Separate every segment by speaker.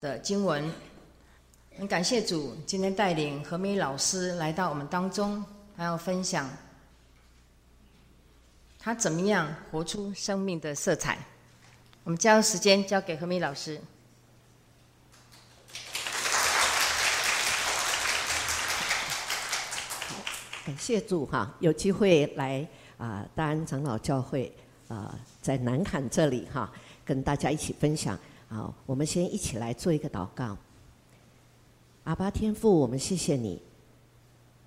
Speaker 1: 的经文，很感谢主今天带领何美老师来到我们当中，还要分享他怎么样活出生命的色彩。我们将时间交给何美老师。
Speaker 2: 感谢主哈，有机会来啊，大安长老教会啊，在南坎这里哈，跟大家一起分享。好，我们先一起来做一个祷告。阿巴天父，我们谢谢你，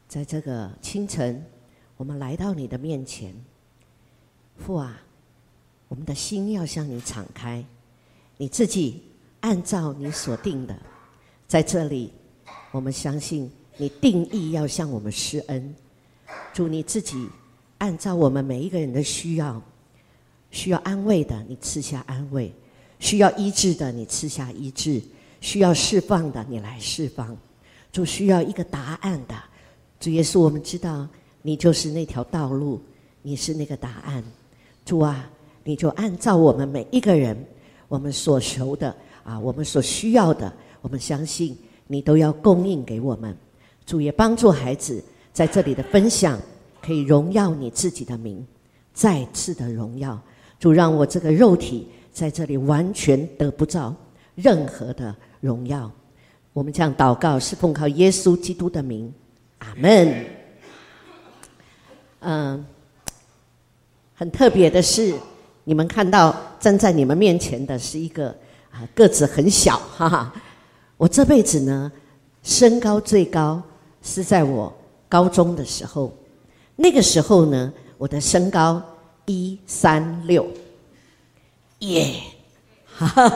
Speaker 2: 在这个清晨，我们来到你的面前。父啊，我们的心要向你敞开，你自己按照你所定的，在这里，我们相信你定义要向我们施恩。主你自己按照我们每一个人的需要，需要安慰的，你赐下安慰。需要医治的，你赐下医治；需要释放的，你来释放。主需要一个答案的，主耶稣，我们知道你就是那条道路，你是那个答案。主啊，你就按照我们每一个人，我们所求的啊，我们所需要的，我们相信你都要供应给我们。主也帮助孩子在这里的分享，可以荣耀你自己的名，再次的荣耀。主让我这个肉体。在这里完全得不到任何的荣耀。我们这样祷告是奉靠耶稣基督的名，阿门。嗯，很特别的是，你们看到站在你们面前的是一个啊个子很小，哈哈。我这辈子呢，身高最高是在我高中的时候，那个时候呢，我的身高一三六。耶，哈哈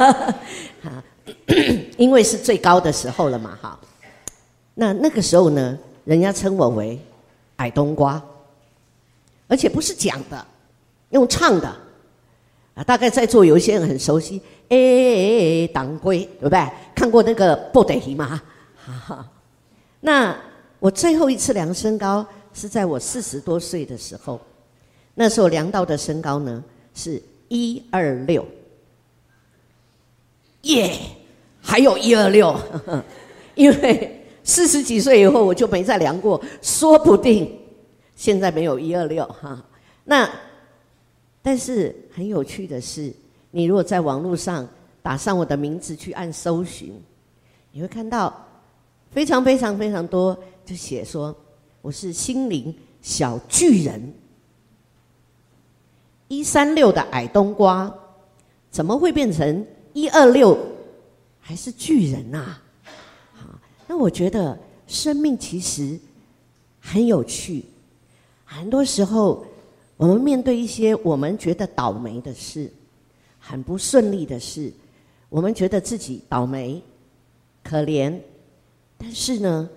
Speaker 2: 哈因为是最高的时候了嘛，哈。那那个时候呢，人家称我为矮冬瓜，而且不是讲的，用唱的啊。大概在座有一些人很熟悉，哎，党龟对不对？看过那个布袋戏吗？哈哈。那我最后一次量身高是在我四十多岁的时候，那时候量到的身高呢是。一二六，耶，还有一二六，因为四十几岁以后我就没再量过，说不定现在没有一二六哈。那但是很有趣的是，你如果在网络上打上我的名字去按搜寻，你会看到非常非常非常多，就写说我是心灵小巨人。一三六的矮冬瓜，怎么会变成一二六还是巨人呐？好，那我觉得生命其实很有趣。很多时候，我们面对一些我们觉得倒霉的事、很不顺利的事，我们觉得自己倒霉、可怜。但是呢，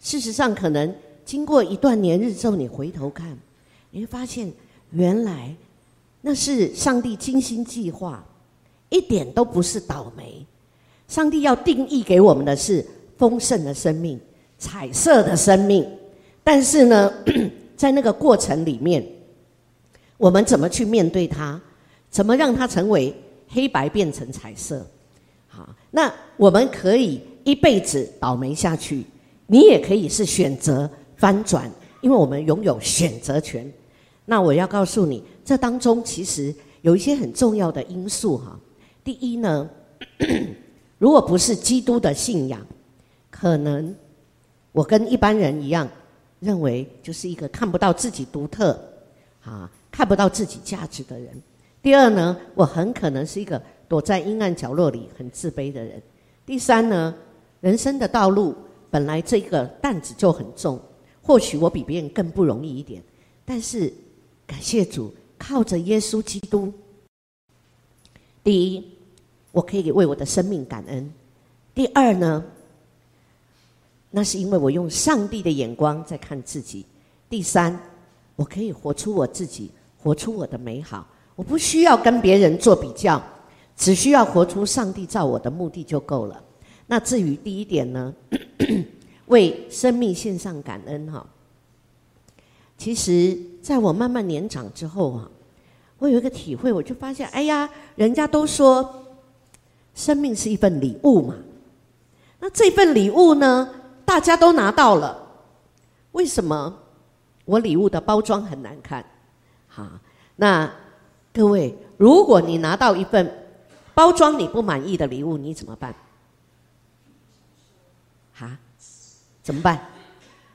Speaker 2: 事实上，可能经过一段年日之后，你回头看，你会发现原来。那是上帝精心计划，一点都不是倒霉。上帝要定义给我们的是丰盛的生命、彩色的生命。但是呢，在那个过程里面，我们怎么去面对它？怎么让它成为黑白变成彩色？好，那我们可以一辈子倒霉下去，你也可以是选择翻转，因为我们拥有选择权。那我要告诉你。这当中其实有一些很重要的因素哈。第一呢，如果不是基督的信仰，可能我跟一般人一样，认为就是一个看不到自己独特啊，看不到自己价值的人。第二呢，我很可能是一个躲在阴暗角落里很自卑的人。第三呢，人生的道路本来这个担子就很重，或许我比别人更不容易一点，但是感谢主。靠着耶稣基督，第一，我可以为我的生命感恩；第二呢，那是因为我用上帝的眼光在看自己；第三，我可以活出我自己，活出我的美好。我不需要跟别人做比较，只需要活出上帝造我的目的就够了。那至于第一点呢，为生命献上感恩哈。其实，在我慢慢年长之后啊，我有一个体会，我就发现，哎呀，人家都说，生命是一份礼物嘛，那这份礼物呢，大家都拿到了，为什么我礼物的包装很难看？好，那各位，如果你拿到一份包装你不满意的礼物，你怎么办？哈？怎么办？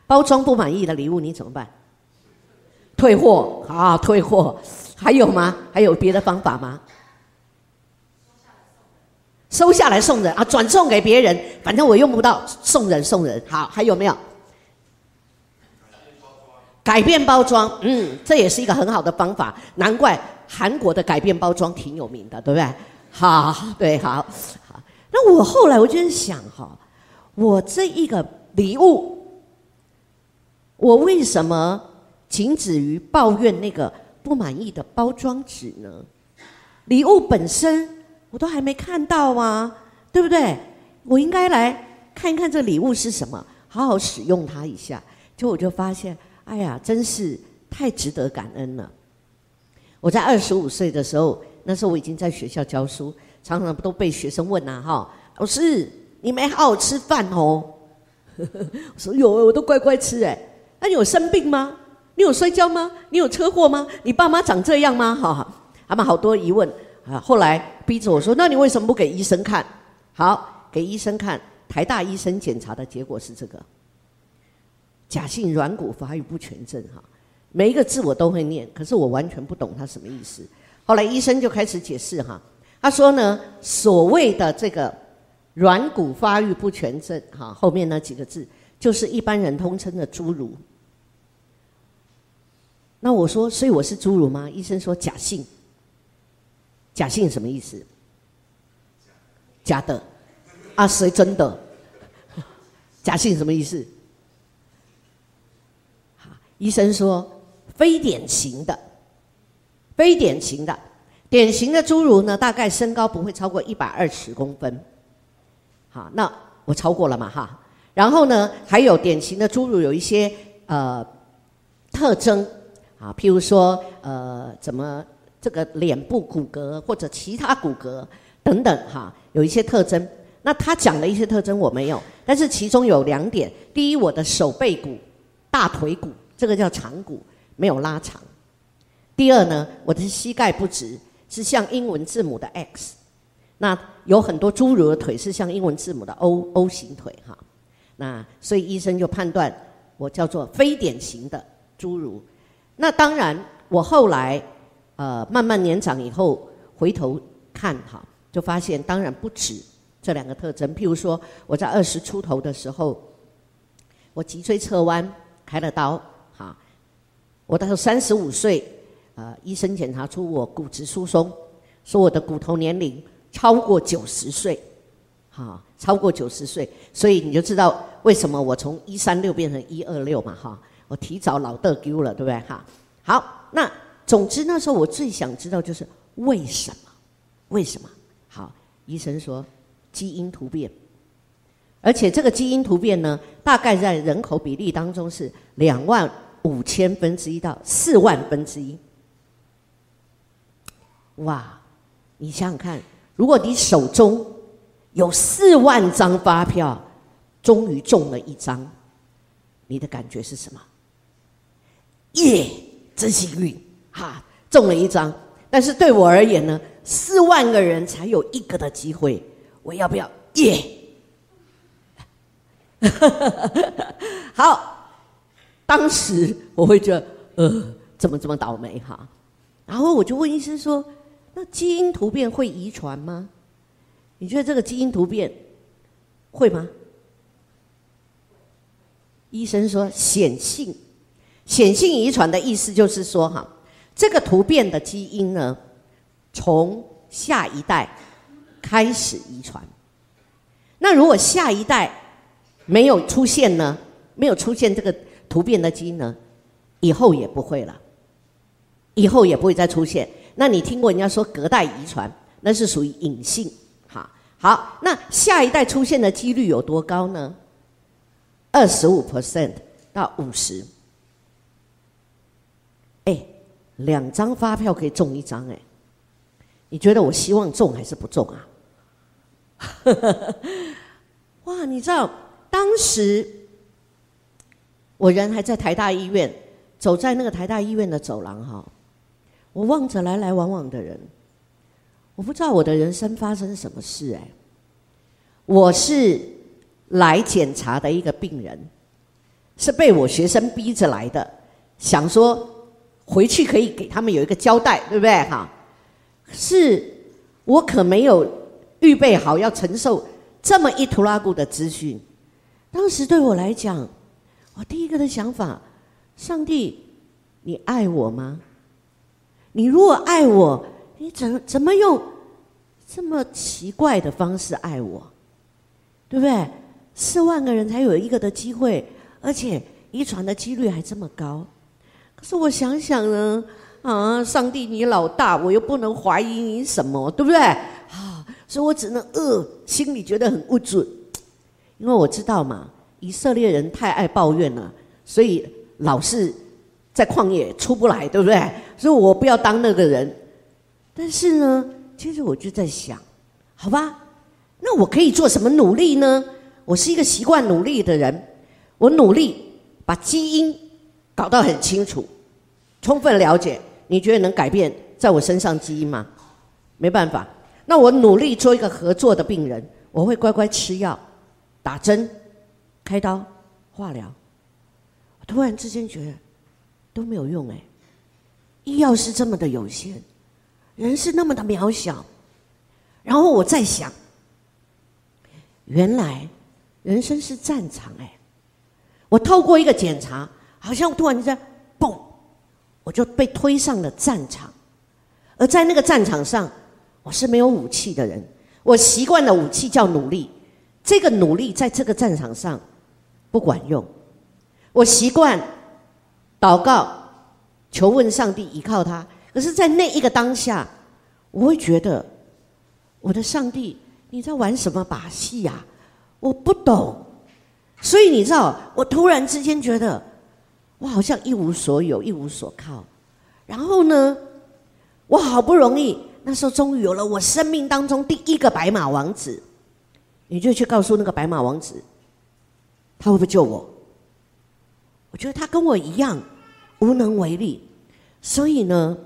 Speaker 2: 包装不满意的礼物你怎么办？退货啊，退货。还有吗？还有别的方法吗？收下来送人啊，转送给别人，反正我用不到，送人送人。好，还有没有？改变包装，嗯，这也是一个很好的方法。难怪韩国的改变包装挺有名的，对不对？好，对，好，好。那我后来我就想哈，我这一个礼物，我为什么仅止于抱怨那个？不满意的包装纸呢？礼物本身我都还没看到啊，对不对？我应该来看一看这礼物是什么，好好使用它一下。就我就发现，哎呀，真是太值得感恩了。我在二十五岁的时候，那时候我已经在学校教书，常常都被学生问呐，哈，老师你没好好吃饭哦。我说有，我都乖乖吃哎。那你有生病吗？你有摔跤吗？你有车祸吗？你爸妈长这样吗？哈，他们好多疑问啊。后来逼着我说：“那你为什么不给医生看？”好，给医生看。台大医生检查的结果是这个：假性软骨发育不全症。哈，每一个字我都会念，可是我完全不懂它什么意思。后来医生就开始解释哈，他说呢，所谓的这个软骨发育不全症，哈，后面那几个字就是一般人通称的侏儒。那我说，所以我是侏儒吗？医生说假性。假性什么意思？假的。啊，谁真的？假性什么意思？好，医生说非典型的，非典型的，典型的侏儒呢，大概身高不会超过一百二十公分。好，那我超过了嘛哈。然后呢，还有典型的侏儒有一些呃特征。啊，譬如说，呃，怎么这个脸部骨骼或者其他骨骼等等，哈，有一些特征。那他讲的一些特征我没有，但是其中有两点：第一，我的手背骨、大腿骨，这个叫长骨，没有拉长；第二呢，我的膝盖不直，是像英文字母的 X。那有很多侏儒的腿是像英文字母的 O O 型腿，哈。那所以医生就判断我叫做非典型的侏儒。那当然，我后来，呃，慢慢年长以后，回头看哈，就发现当然不止这两个特征。譬如说，我在二十出头的时候，我脊椎侧弯，开了刀，哈。我到三十五岁，呃，医生检查出我骨质疏松，说我的骨头年龄超过九十岁，哈，超过九十岁，所以你就知道为什么我从一三六变成一二六嘛，哈。我提早老得丢了，对不对？哈，好，那总之那时候我最想知道就是为什么？为什么？好，医生说基因突变，而且这个基因突变呢，大概在人口比例当中是两万五千分之一到四万分之一。哇，你想想看，如果你手中有四万张发票，终于中了一张，你的感觉是什么？耶，真幸运哈，中了一张。但是对我而言呢，四万个人才有一个的机会，我要不要耶？好，当时我会觉得呃，怎么这么倒霉哈？然后我就问医生说：“那基因突变会遗传吗？你觉得这个基因突变会吗？”医生说显性。显性遗传的意思就是说，哈，这个突变的基因呢，从下一代开始遗传。那如果下一代没有出现呢，没有出现这个突变的基因呢，以后也不会了，以后也不会再出现。那你听过人家说隔代遗传，那是属于隐性，哈。好，那下一代出现的几率有多高呢？二十五 percent 到五十。哎，两张发票可以中一张哎，你觉得我希望中还是不中啊？哇，你知道当时我人还在台大医院，走在那个台大医院的走廊哈，我望着来来往往的人，我不知道我的人生发生什么事哎，我是来检查的一个病人，是被我学生逼着来的，想说回去可以给他们有一个交代，对不对哈？是我可没有预备好要承受这么一图拉古的资讯。当时对我来讲，我第一个的想法：上帝，你爱我吗？你如果爱我，你怎怎么用这么奇怪的方式爱我？对不对？四万个人才有一个的机会，而且遗传的几率还这么高。可是我想想呢。啊，上帝，你老大，我又不能怀疑你什么，对不对？啊，所以我只能呃，心里觉得很不准，因为我知道嘛，以色列人太爱抱怨了，所以老是在旷野出不来，对不对？所以我不要当那个人。但是呢，其实我就在想，好吧，那我可以做什么努力呢？我是一个习惯努力的人，我努力把基因搞到很清楚，充分了解。你觉得能改变在我身上基因吗？没办法。那我努力做一个合作的病人，我会乖乖吃药、打针、开刀、化疗。突然之间觉得都没有用哎，医药是这么的有限，人是那么的渺小。然后我在想，原来人生是战场哎。我透过一个检查，好像突然之间嘣。我就被推上了战场，而在那个战场上，我是没有武器的人。我习惯了武器叫努力，这个努力在这个战场上不管用。我习惯祷告、求问上帝，依靠他。可是，在那一个当下，我会觉得我的上帝你在玩什么把戏呀？我不懂。所以你知道，我突然之间觉得。我好像一无所有，一无所靠。然后呢，我好不容易那时候终于有了我生命当中第一个白马王子，你就去告诉那个白马王子，他会不会救我？我觉得他跟我一样无能为力。所以呢，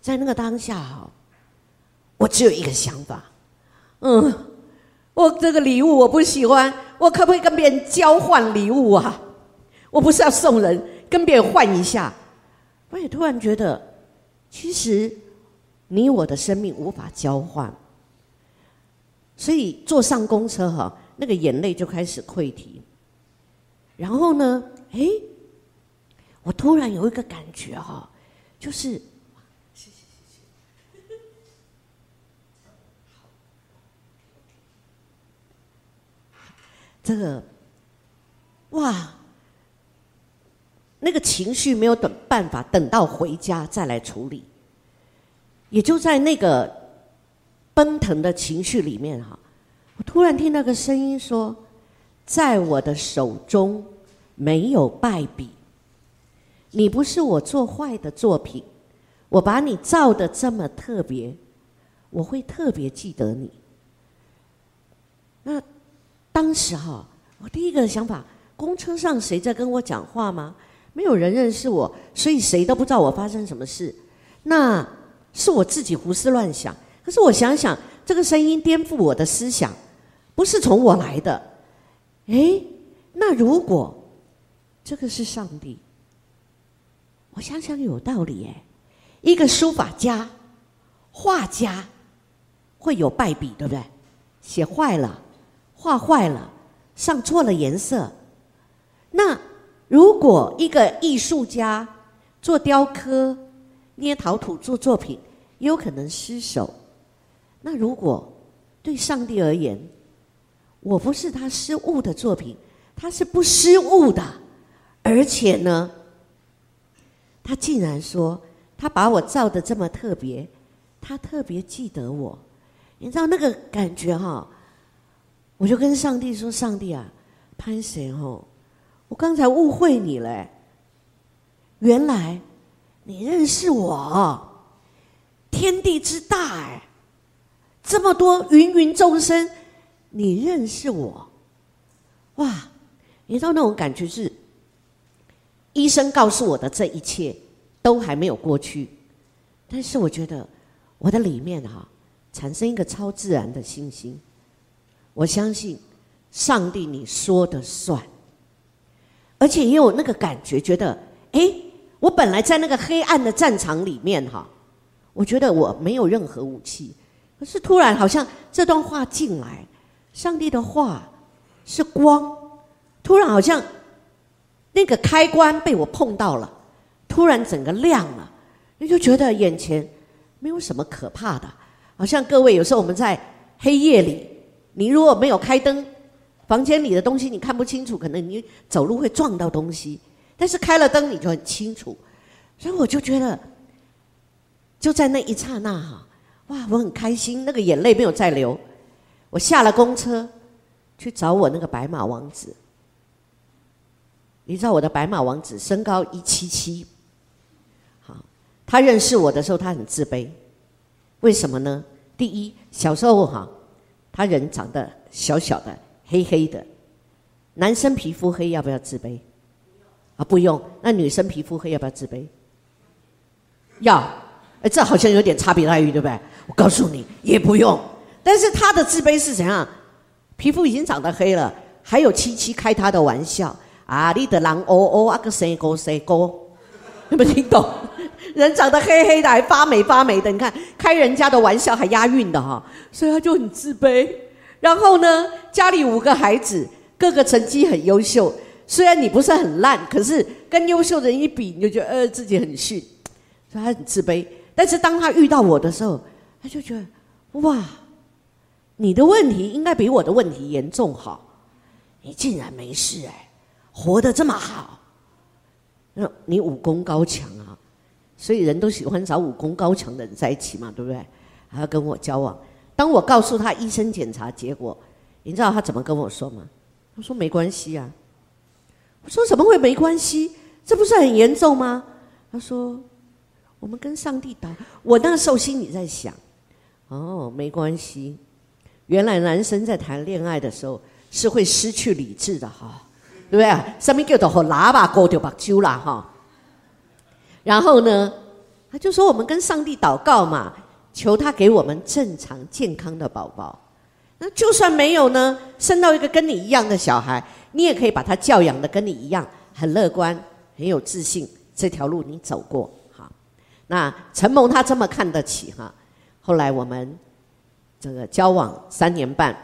Speaker 2: 在那个当下哈，我只有一个想法，嗯，我这个礼物我不喜欢，我可不可以跟别人交换礼物啊？我不是要送人，跟别人换一下。我也突然觉得，其实你我的生命无法交换。所以坐上公车哈，那个眼泪就开始溃堤。然后呢，哎，我突然有一个感觉哈，就是，谢谢谢谢，这个，哇！那个情绪没有等办法，等到回家再来处理。也就在那个奔腾的情绪里面哈，我突然听到个声音说：“在我的手中没有败笔。你不是我做坏的作品，我把你造的这么特别，我会特别记得你。”那当时哈，我第一个想法：公车上谁在跟我讲话吗？没有人认识我，所以谁都不知道我发生什么事。那是我自己胡思乱想。可是我想想，这个声音颠覆我的思想，不是从我来的。诶，那如果这个是上帝，我想想有道理诶。一个书法家、画家会有败笔，对不对？写坏了，画坏了，上错了颜色，那。如果一个艺术家做雕刻、捏陶土做作品，也有可能失手。那如果对上帝而言，我不是他失误的作品，他是不失误的，而且呢，他竟然说他把我造的这么特别，他特别记得我，你知道那个感觉哈？我就跟上帝说：“上帝啊，潘神哦。”我刚才误会你了，原来你认识我，天地之大哎，这么多芸芸众生，你认识我，哇，你知道那种感觉是，医生告诉我的这一切都还没有过去，但是我觉得我的里面哈产生一个超自然的信心，我相信上帝你说的算，而且也有那个感觉，觉得哎，我本来在那个黑暗的战场里面哈，我觉得我没有任何武器，可是突然好像这段话进来，上帝的话是光，突然好像那个开关被我碰到了，突然整个亮了，你就觉得眼前没有什么可怕的，好像各位有时候我们在黑夜里，你如果没有开灯，房间里的东西你看不清楚，可能你走路会撞到东西。但是开了灯，你就很清楚，所以我就觉得，就在那一刹那哈，哇，我很开心，那个眼泪没有再流。我下了公车，去找我那个白马王子。你知道我的白马王子身高一七七，好，他认识我的时候他很自卑，为什么呢？第一，小时候哈，他人长得小小的、黑黑的，男生皮肤黑要不要自卑？啊，不用。那女生皮肤黑要不要自卑？要。哎，这好像有点差别待遇，对不对？我告诉你，也不用。但是他的自卑是怎样？皮肤已经长得黑了，还有七七开他的玩笑啊！你的狼哦哦啊个谁高谁高？有没有听懂？人长得黑黑的，还发霉发霉的，你看开人家的玩笑还押韵的哈，所以他就很自卑。然后呢，家里五个孩子，个个成绩很优秀。虽然你不是很烂，可是跟优秀的人一比，你就觉得呃自己很逊，所以他很自卑。但是当他遇到我的时候，他就觉得哇，你的问题应该比我的问题严重哈，你竟然没事哎，活得这么好，那你武功高强啊，所以人都喜欢找武功高强的人在一起嘛，对不对？还要跟我交往。当我告诉他医生检查结果，你知道他怎么跟我说吗？他说没关系啊。我说怎么会没关系？这不是很严重吗？他说：“我们跟上帝祷。”我那时候心里在想：“哦，没关系。原来男生在谈恋爱的时候是会失去理智的哈，对不对？上面叫做和喇叭过就把揪了哈。然后呢，他就说我们跟上帝祷告嘛，求他给我们正常健康的宝宝。那就算没有呢，生到一个跟你一样的小孩。”你也可以把他教养的跟你一样，很乐观，很有自信。这条路你走过，哈。那陈蒙他这么看得起哈。后来我们这个交往三年半，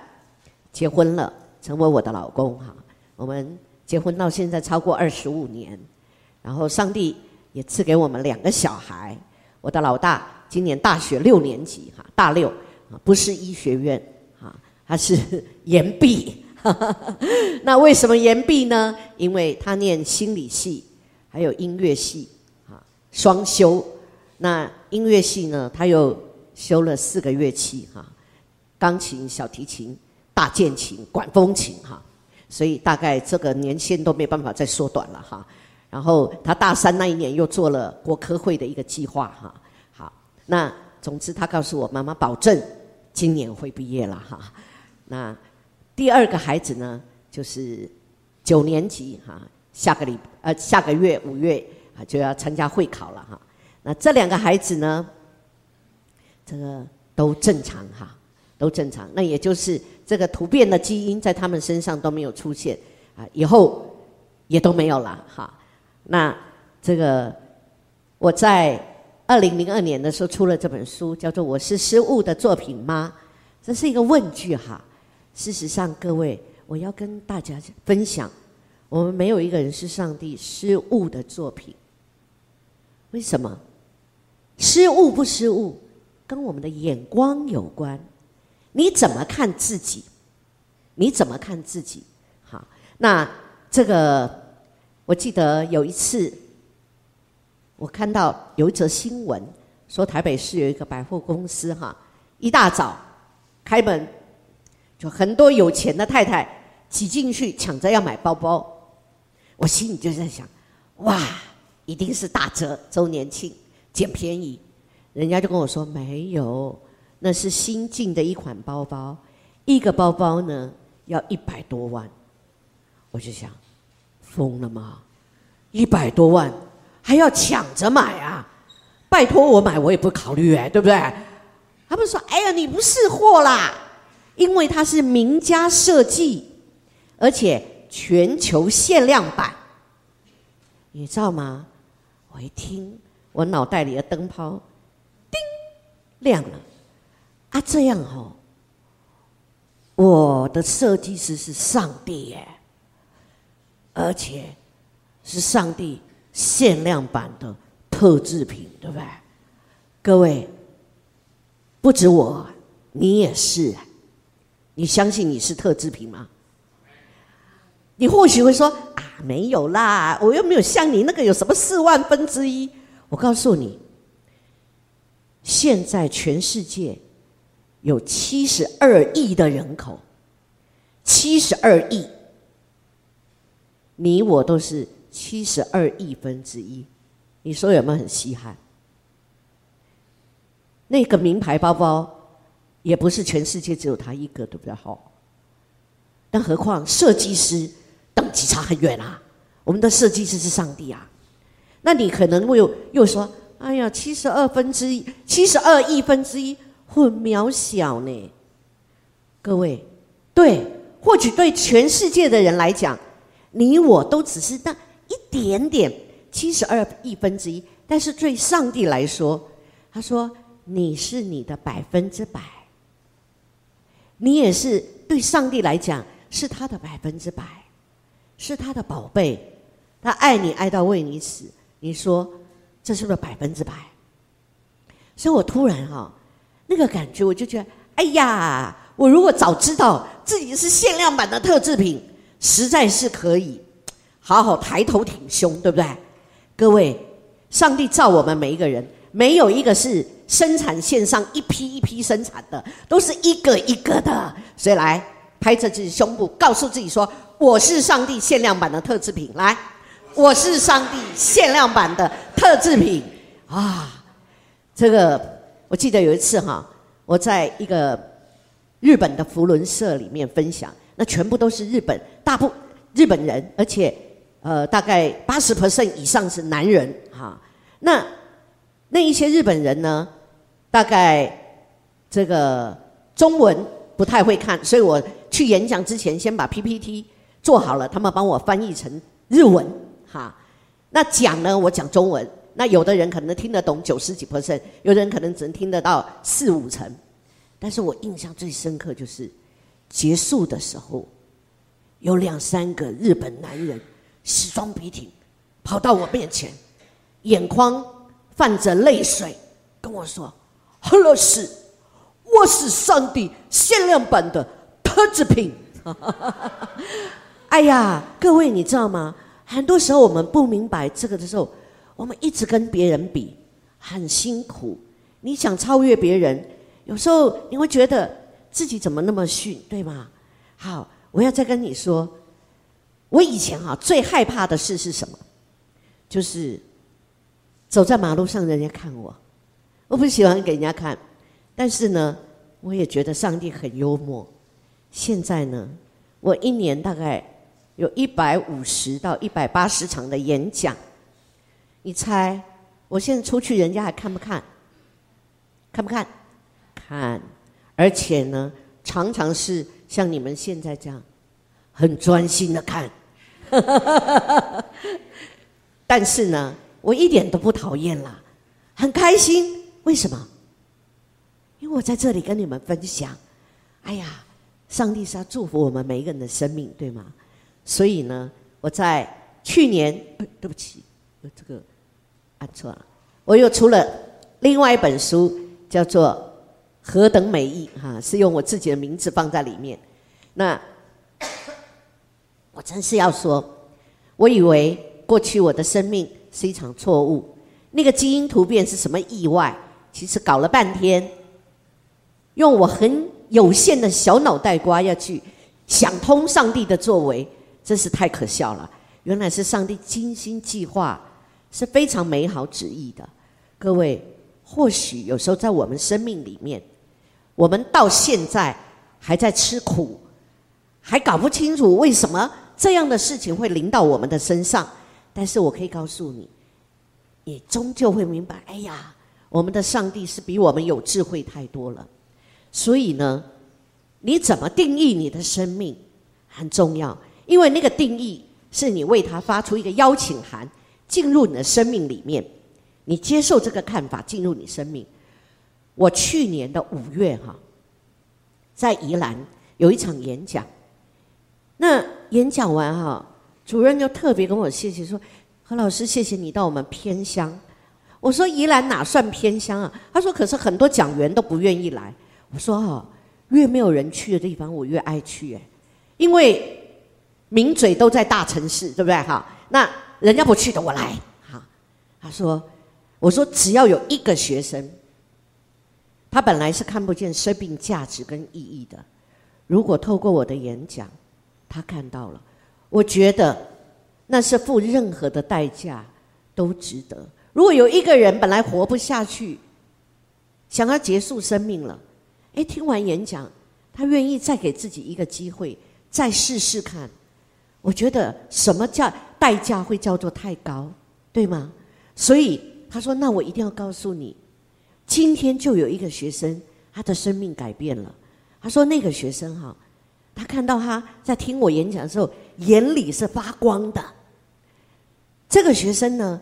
Speaker 2: 结婚了，成为我的老公哈。我们结婚到现在超过二十五年，然后上帝也赐给我们两个小孩。我的老大今年大学六年级哈，大六啊，不是医学院哈，他是研毕。那为什么延毕呢？因为他念心理系，还有音乐系，啊，双修。那音乐系呢，他又修了四个乐器，哈，钢琴、小提琴、大键琴、管风琴，哈。所以大概这个年限都没办法再缩短了，哈。然后他大三那一年又做了国科会的一个计划，哈。那总之他告诉我，妈妈保证今年会毕业了，哈。那。第二个孩子呢，就是九年级哈，下个礼呃下个月五月啊就要参加会考了哈。那这两个孩子呢，这个都正常哈，都正常。那也就是这个突变的基因在他们身上都没有出现啊，以后也都没有了哈。那这个我在二零零二年的时候出了这本书，叫做《我是失误的作品吗》，这是一个问句哈。事实上，各位，我要跟大家分享，我们没有一个人是上帝失误的作品。为什么？失误不失误，跟我们的眼光有关。你怎么看自己？你怎么看自己？好，那这个，我记得有一次，我看到有一则新闻，说台北市有一个百货公司，哈，一大早开门。就很多有钱的太太挤进去抢着要买包包，我心里就在想，哇，一定是打折周年庆捡便宜。人家就跟我说没有，那是新进的一款包包，一个包包呢要一百多万。我就想，疯了吗？一百多万还要抢着买啊？拜托我买，我也不考虑哎，对不对？他们说：“哎呀，你不是货啦，因为它是名家设计，而且全球限量版。”你知道吗？我一听，我脑袋里的灯泡叮亮了啊！这样哦，我的设计师是上帝耶，而且是上帝限量版的特制品，对不对？各位，不止我，你也是。你相信你是特制品吗？你或许会说啊，没有啦，我又没有像你那个有什么四万分之一。我告诉你，现在全世界有七十二亿的人口，七十二亿，你我都是七十二亿分之一。你说有没有很稀罕？那个名牌包包也不是全世界只有他一个，对不对？好，但何况设计师。等级差很远啊！我们的设计师是上帝啊，那你可能会又又说：“哎呀，七十二分之一，七十二亿分之一，很渺小呢。”各位，对，或许对全世界的人来讲，你我都只是那一点点，七十二亿分之一。但是对上帝来说，他说：“你是你的百分之百，你也是对上帝来讲是他的百分之百。”是他的宝贝，他爱你爱到为你死。你说这是不是百分之百？所以我突然哈，那个感觉我就觉得，哎呀，我如果早知道自己是限量版的特制品，实在是可以好好抬头挺胸，对不对？各位，上帝造我们每一个人，没有一个是生产线上一批一批生产的，都是一个一个的。所以来拍着自己胸部，告诉自己说。我是上帝限量版的特制品，来，我是上帝限量版的特制品啊！这个我记得有一次哈，我在一个日本的福伦社里面分享，那全部都是日本大部日本人，而且呃大概八十 percent 以上是男人哈。那那一些日本人呢，大概这个中文不太会看，所以我去演讲之前先把 PPT。做好了，他们帮我翻译成日文，哈。那讲呢，我讲中文。那有的人可能听得懂九十几 percent，有的人可能只能听得到四五成。但是我印象最深刻就是结束的时候，有两三个日本男人西装笔挺，跑到我面前，眼眶泛着泪水，跟我说：“何老师，我是上帝限量版的特制品。”哎呀，各位，你知道吗？很多时候我们不明白这个的时候，我们一直跟别人比，很辛苦。你想超越别人，有时候你会觉得自己怎么那么逊，对吗？好，我要再跟你说，我以前哈最害怕的事是什么？就是走在马路上，人家看我，我不喜欢给人家看。但是呢，我也觉得上帝很幽默。现在呢，我一年大概。有一百五十到一百八十场的演讲，你猜我现在出去，人家还看不看？看不看？看，而且呢，常常是像你们现在这样，很专心的看。但是呢，我一点都不讨厌啦，很开心。为什么？因为我在这里跟你们分享。哎呀，上帝是要祝福我们每一个人的生命，对吗？所以呢，我在去年，对不起，这个按错了，我又出了另外一本书，叫做《何等美意》哈，是用我自己的名字放在里面。那我真是要说，我以为过去我的生命是一场错误，那个基因突变是什么意外？其实搞了半天，用我很有限的小脑袋瓜要去想通上帝的作为。真是太可笑了！原来是上帝精心计划，是非常美好旨意的。各位，或许有时候在我们生命里面，我们到现在还在吃苦，还搞不清楚为什么这样的事情会临到我们的身上，但是我可以告诉你，你终究会明白，哎呀，我们的上帝是比我们有智慧太多了。所以呢，你怎么定义你的生命很重要，因为那个定义是你为他发出一个邀请函，进入你的生命里面，你接受这个看法进入你生命。我去年的五月哈，在宜兰有一场演讲，那演讲完哈，主任就特别跟我谢谢说：“何老师，谢谢你到我们偏乡。”我说：“宜兰哪算偏乡啊？”他说：“可是很多讲员都不愿意来。”我说：“哈，越没有人去的地方，我越爱去哎，因为名嘴都在大城市，对不对？哈，那人家不去的，我来。”哈，他说：“我说只要有一个学生。”他本来是看不见生命价值跟意义的，如果透过我的演讲，他看到了，我觉得那是付任何的代价都值得。如果有一个人本来活不下去，想要结束生命了，哎，听完演讲，他愿意再给自己一个机会，再试试看。我觉得什么叫代价会叫做太高，对吗？所以他说：“那我一定要告诉你。”今天就有一个学生，他的生命改变了。他说：“那个学生哈，他看到他在听我演讲的时候，眼里是发光的。这个学生呢，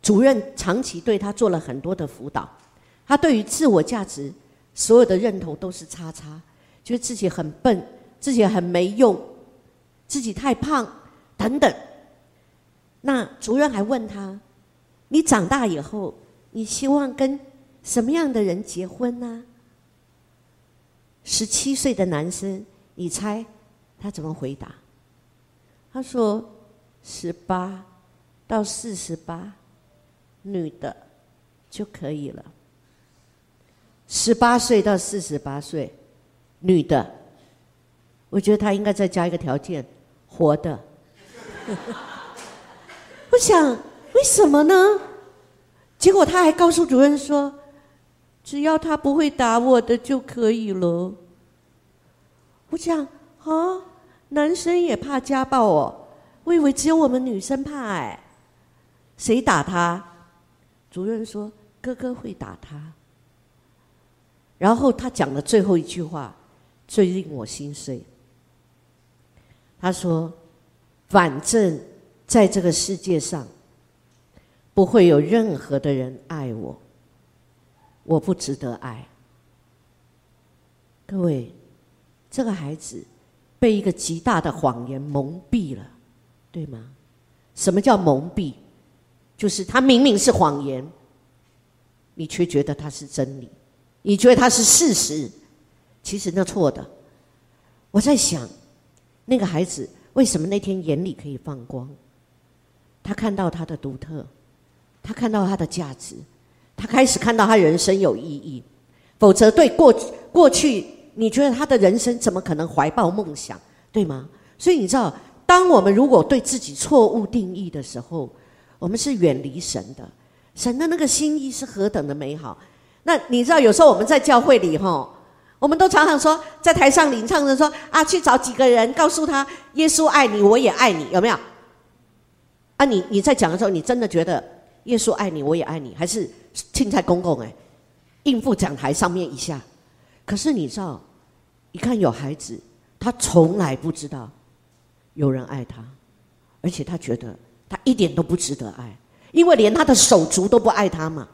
Speaker 2: 主任长期对他做了很多的辅导。他对于自我价值所有的认同都是叉叉，觉得自己很笨，自己很没用，自己太胖等等。那主任还问他：你长大以后，你希望跟？”什么样的人结婚呢？十七岁的男生，你猜他怎么回答？他说：十八到四十八，女的就可以了。十八岁到四十八岁，女的，我觉得他应该再加一个条件：活的。我想，为什么呢？结果他还告诉主任说。只要他不会打我的就可以了。我讲啊，男生也怕家暴哦，我以为只有我们女生怕哎。谁打他？主任说哥哥会打他。然后他讲的最后一句话，最令我心碎。他说：“反正在这个世界上，不会有任何的人爱我。”我不值得爱，各位，这个孩子被一个极大的谎言蒙蔽了，对吗？什么叫蒙蔽？就是他明明是谎言，你却觉得他是真理，你觉得他是事实，其实那错的。我在想，那个孩子为什么那天眼里可以放光？他看到他的独特，他看到他的价值。他开始看到他人生有意义，否则对过过去，你觉得他的人生怎么可能怀抱梦想，对吗？所以你知道，当我们如果对自己错误定义的时候，我们是远离神的。神的那个心意是何等的美好。那你知道，有时候我们在教会里哈，我们都常常说，在台上领唱的说啊，去找几个人，告诉他耶稣爱你，我也爱你，有没有？啊，你你在讲的时候，你真的觉得耶稣爱你，我也爱你，还是？青菜公公哎，应付讲台上面一下，可是你知道，一看有孩子，他从来不知道有人爱他，而且他觉得他一点都不值得爱，因为连他的手足都不爱他嘛，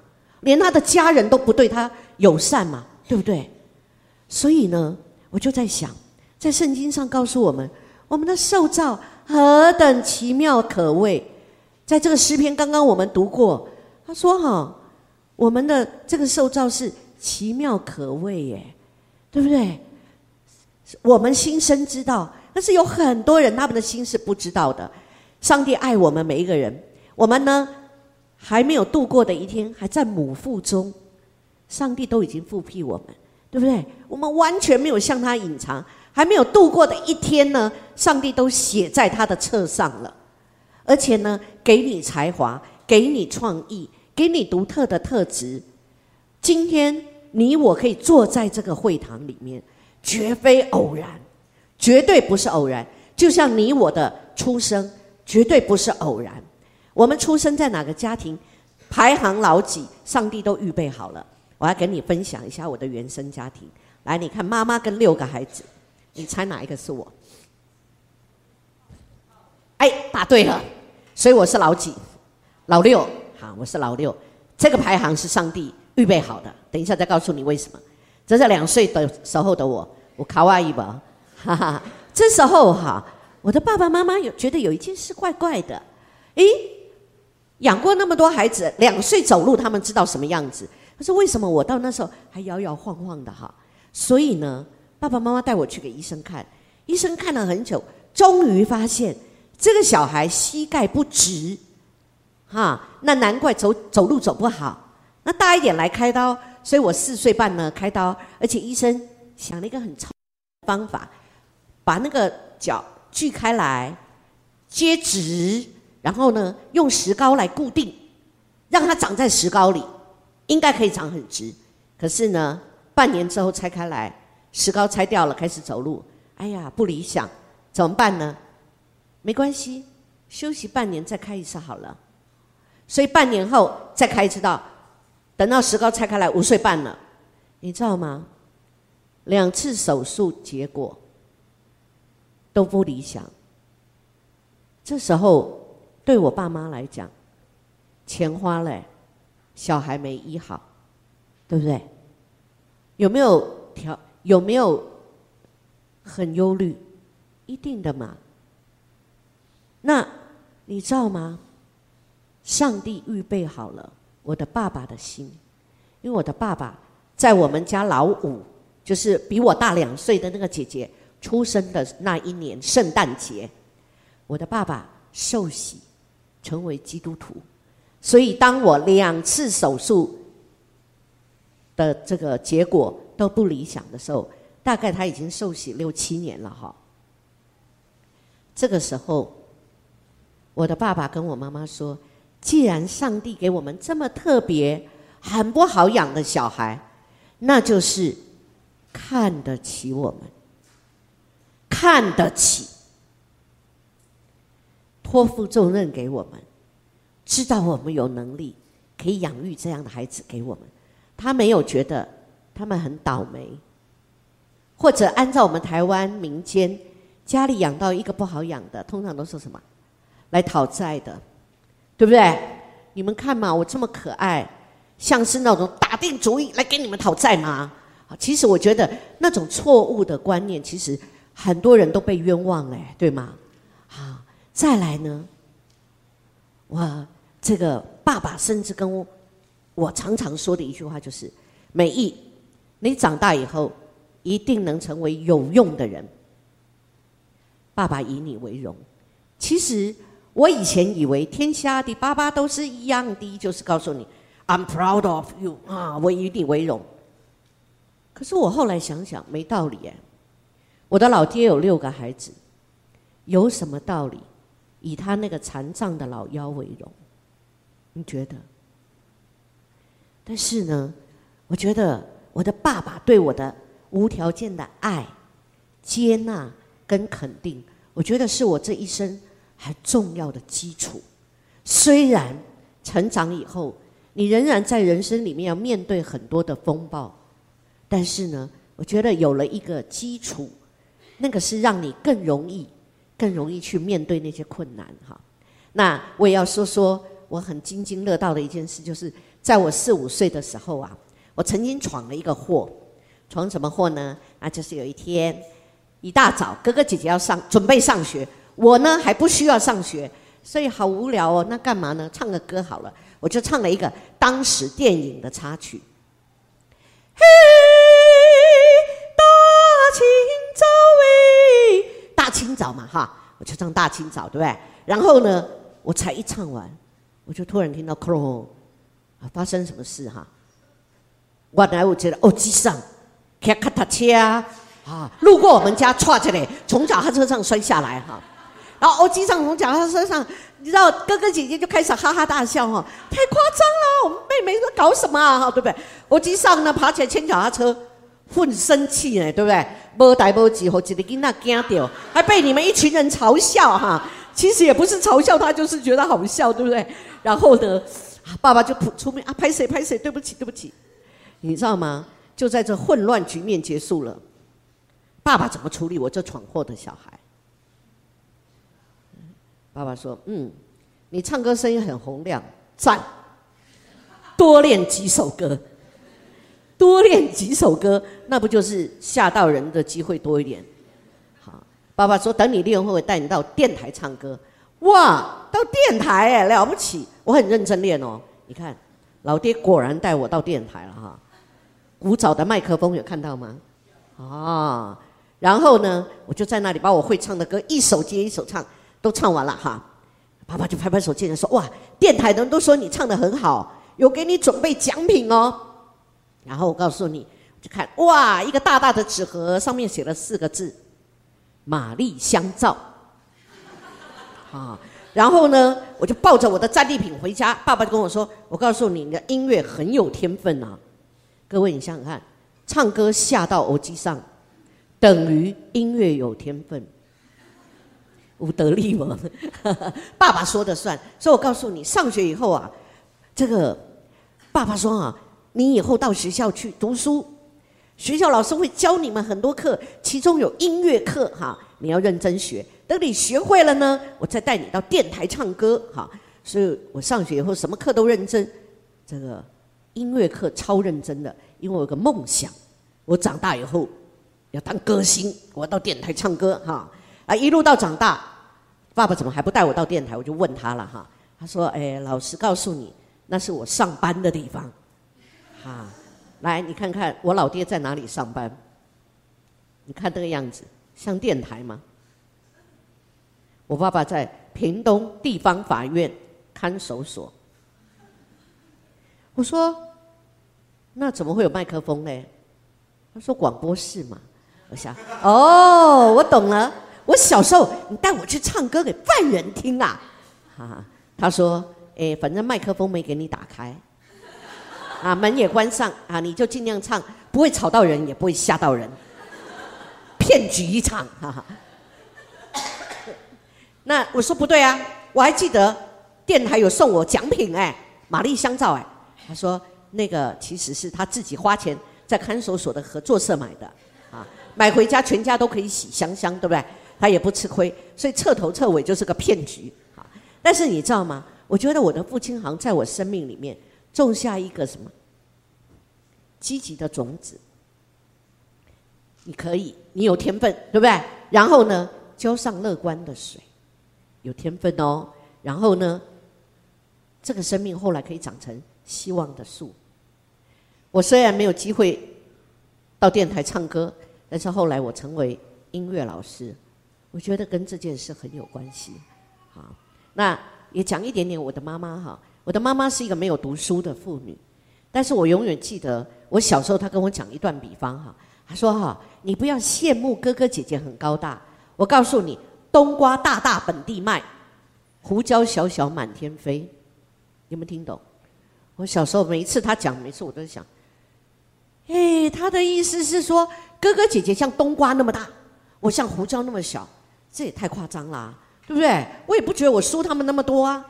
Speaker 2: 连他的家人都不对他友善嘛，对不对？所以呢，我就在想，在圣经上告诉我们，我们的受造何等奇妙可畏，在这个诗篇刚刚我们读过，他说哈。我们的这个受造是奇妙可畏耶，对不对？我们心生知道，但是有很多人他们的心是不知道的。上帝爱我们每一个人，我们呢还没有度过的一天，还在母腹中，上帝都已经复辟我们，对不对？我们完全没有向他隐藏，还没有度过的一天呢，上帝都写在他的册上了，而且呢，给你才华，给你创意。给你独特的特质，今天你我可以坐在这个会堂里面，绝非偶然，绝对不是偶然。就像你我的出生绝对不是偶然。我们出生在哪个家庭，排行老几，上帝都预备好了。我要跟你分享一下我的原生家庭。来，你看妈妈跟六个孩子，你猜哪一个是我？哎，答对了，所以我是老几？老六。好，我是老六。这个排行是上帝预备好的。等一下再告诉你为什么。这是两岁的时候的我，我卡哇伊吧，哈哈。这时候哈，我的爸爸妈妈有觉得有一件事怪怪的。诶，养过那么多孩子，两岁走路他们知道什么样子。可是为什么我到那时候还摇摇晃晃的哈？所以呢，爸爸妈妈带我去给医生看，医生看了很久，终于发现这个小孩膝盖不直，哈，那难怪走走路走不好。那大一点来开刀，所以我四岁半呢开刀，而且医生想了一个很超方法，把那个脚锯开来，接直，然后呢用石膏来固定，让它长在石膏里，应该可以长很直。可是呢。半年之后拆开来，石膏拆掉了，开始走路。哎呀，不理想，怎么办呢？没关系，休息半年再开一次好了。所以半年后再开一次刀，等到石膏拆开来，五岁半了，你知道吗？两次手术结果都不理想。这时候对我爸妈来讲，钱花了，小孩没医好，对不对？有没有调？有没有很忧虑？一定的嘛。那你知道吗？上帝预备好了我的爸爸的心，因为我的爸爸在我们家老五，就是比我大两岁的那个姐姐出生的那一年圣诞节，我的爸爸受洗成为基督徒，所以当我两次手术。的这个结果都不理想的时候，大概他已经受洗六七年了哈。这个时候，我的爸爸跟我妈妈说：“既然上帝给我们这么特别、很不好养的小孩，那就是看得起我们，看得起，托付重任给我们，知道我们有能力可以养育这样的孩子给我们。”他没有觉得他们很倒霉，或者按照我们台湾民间家里养到一个不好养的，通常都是什么来讨债的，对不对？你们看嘛，我这么可爱，像是那种打定主意来给你们讨债吗？啊其实我觉得那种错误的观念，其实很多人都被冤枉哎，对吗？好，再来呢，我这个爸爸甚至跟我。我常常说的一句话就是：美意，你长大以后一定能成为有用的人。爸爸以你为荣。其实我以前以为天下的爸爸都是一样的，就是告诉你 “I'm proud of you” 啊，我以你为荣。可是我后来想想，没道理哎。我的老爹有六个孩子，有什么道理以他那个残障的老腰为荣？你觉得？但是呢，我觉得我的爸爸对我的无条件的爱、接纳跟肯定，我觉得是我这一生很重要的基础。虽然成长以后，你仍然在人生里面要面对很多的风暴，但是呢，我觉得有了一个基础，那个是让你更容易、更容易去面对那些困难。哈，那我也要说说我很津津乐道的一件事，就是。在我四五岁的时候啊，我曾经闯了一个祸，闯什么祸呢？那就是有一天一大早，哥哥姐姐要上准备上学，我呢还不需要上学，所以好无聊哦。那干嘛呢？唱个歌好了，我就唱了一个当时电影的插曲。嘿，大清早喂，大清早嘛哈，我就唱大清早，对不对？然后呢，我才一唱完，我就突然听到克隆。发生什么事哈？原来我觉得哦，机上开卡塔车啊，啊，路过我们家，唰起来，从脚踏车上摔下来哈。然后哦，机上从脚踏车上，你知道哥哥姐姐就开始哈哈大笑哈，太夸张了，我们妹妹在搞什么啊？哈，对不对？我机上呢，爬起来牵脚踏车，混生气呢，对不对？无大无几，和一个囡仔惊掉，还被你们一群人嘲笑哈。其实也不是嘲笑他，就是觉得好笑，对不对？然后呢，爸爸就出面啊，拍谁拍谁，对不起对不起，你知道吗？就在这混乱局面结束了，爸爸怎么处理我这闯祸的小孩？爸爸说：“嗯，你唱歌声音很洪亮，赞，多练几首歌，多练几首歌，那不就是吓到人的机会多一点？”好，爸爸说：“等你练会，带你到电台唱歌。”哇，到电台哎，了不起！我很认真练哦。你看，老爹果然带我到电台了哈。古早的麦克风有看到吗？啊，然后呢，我就在那里把我会唱的歌一首接一首唱，都唱完了哈。爸爸就拍拍手，接着说：“哇，电台的人都说你唱的很好，有给你准备奖品哦。”然后我告诉你，就看哇，一个大大的纸盒，上面写了四个字：“玛丽香皂。”啊，然后呢，我就抱着我的战利品回家。爸爸就跟我说：“我告诉你，你的音乐很有天分啊！各位，你想想看，唱歌下到偶机上，等于音乐有天分，无得力吗？爸爸说的算。所以我告诉你，上学以后啊，这个爸爸说啊，你以后到学校去读书，学校老师会教你们很多课，其中有音乐课哈，你要认真学。”等你学会了呢，我再带你到电台唱歌，哈。所以我上学以后什么课都认真，这个音乐课超认真的，因为我有个梦想，我长大以后要当歌星，我要到电台唱歌，哈。啊，一路到长大，爸爸怎么还不带我到电台？我就问他了，哈。他说：“哎，老师告诉你，那是我上班的地方，哈。来，你看看我老爹在哪里上班？你看这个样子，像电台吗？”我爸爸在屏东地方法院看守所。我说：“那怎么会有麦克风呢？”他说：“广播室嘛。”我想：“哦，我懂了。我小时候你带我去唱歌给犯人听啊。”哈哈，他说：“哎，反正麦克风没给你打开，啊，门也关上啊，你就尽量唱，不会吵到人，也不会吓到人，骗局一场。”哈哈。那我说不对啊，我还记得电台有送我奖品哎，玛丽香皂哎。他说那个其实是他自己花钱在看守所的合作社买的，啊，买回家全家都可以洗香香，对不对？他也不吃亏，所以彻头彻尾就是个骗局啊。但是你知道吗？我觉得我的父亲好像在我生命里面种下一个什么积极的种子。你可以，你有天分，对不对？然后呢，浇上乐观的水。有天分哦，然后呢，这个生命后来可以长成希望的树。我虽然没有机会到电台唱歌，但是后来我成为音乐老师，我觉得跟这件事很有关系。好，那也讲一点点我的妈妈哈。我的妈妈是一个没有读书的妇女，但是我永远记得我小时候她跟我讲一段比方哈。她说哈，你不要羡慕哥哥姐姐很高大，我告诉你。冬瓜大大本地卖，胡椒小小满天飞，有没有听懂？我小时候每一次她讲，每次我都在想，哎，他的意思是说哥哥姐姐像冬瓜那么大，我像胡椒那么小，这也太夸张啦，对不对？我也不觉得我输他们那么多啊。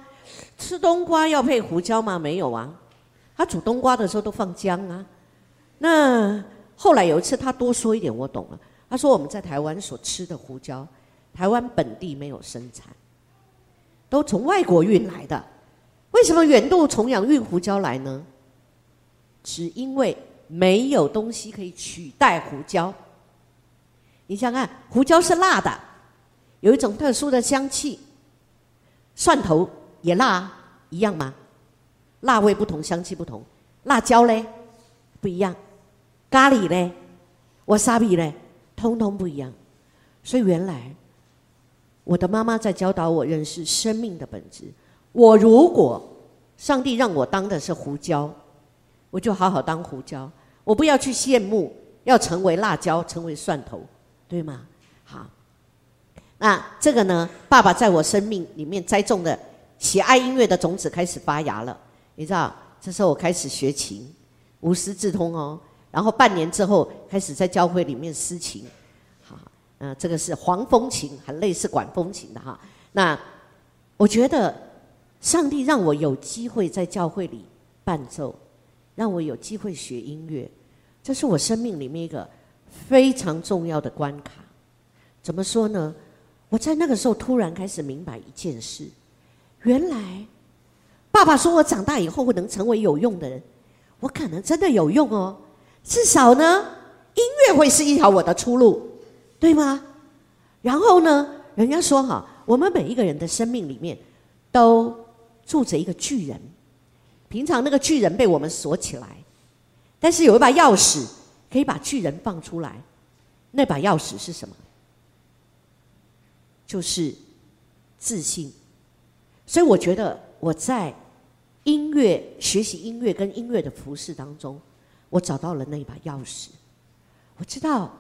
Speaker 2: 吃冬瓜要配胡椒吗？没有啊。他煮冬瓜的时候都放姜啊。那后来有一次他多说一点，我懂了。他说我们在台湾所吃的胡椒。台湾本地没有生产，都从外国运来的。为什么远渡重洋运胡椒来呢？只因为没有东西可以取代胡椒。你想想看，胡椒是辣的，有一种特殊的香气。蒜头也辣，一样吗？辣味不同，香气不同。辣椒嘞，不一样。咖喱嘞，瓦萨比嘞，通通不一样。所以原来。我的妈妈在教导我认识生命的本质。我如果上帝让我当的是胡椒，我就好好当胡椒。我不要去羡慕，要成为辣椒，成为蒜头，对吗？好，那这个呢？爸爸在我生命里面栽种的喜爱音乐的种子开始发芽了。你知道，这时候我开始学琴，无师自通哦。然后半年之后，开始在教会里面私琴。嗯，这个是黄风琴，很类似管风琴的哈。那我觉得上帝让我有机会在教会里伴奏，让我有机会学音乐，这是我生命里面一个非常重要的关卡。怎么说呢？我在那个时候突然开始明白一件事：原来爸爸说我长大以后会能成为有用的人，我可能真的有用哦。至少呢，音乐会是一条我的出路，对吗？然后呢，人家说哈，我们每一个人的生命里面都住着一个巨人。平常那个巨人被我们锁起来，但是有一把钥匙可以把巨人放出来。那把钥匙是什么？就是自信，所以我觉得我在音乐学习音乐跟音乐的服饰当中，我找到了那一把钥匙。我知道，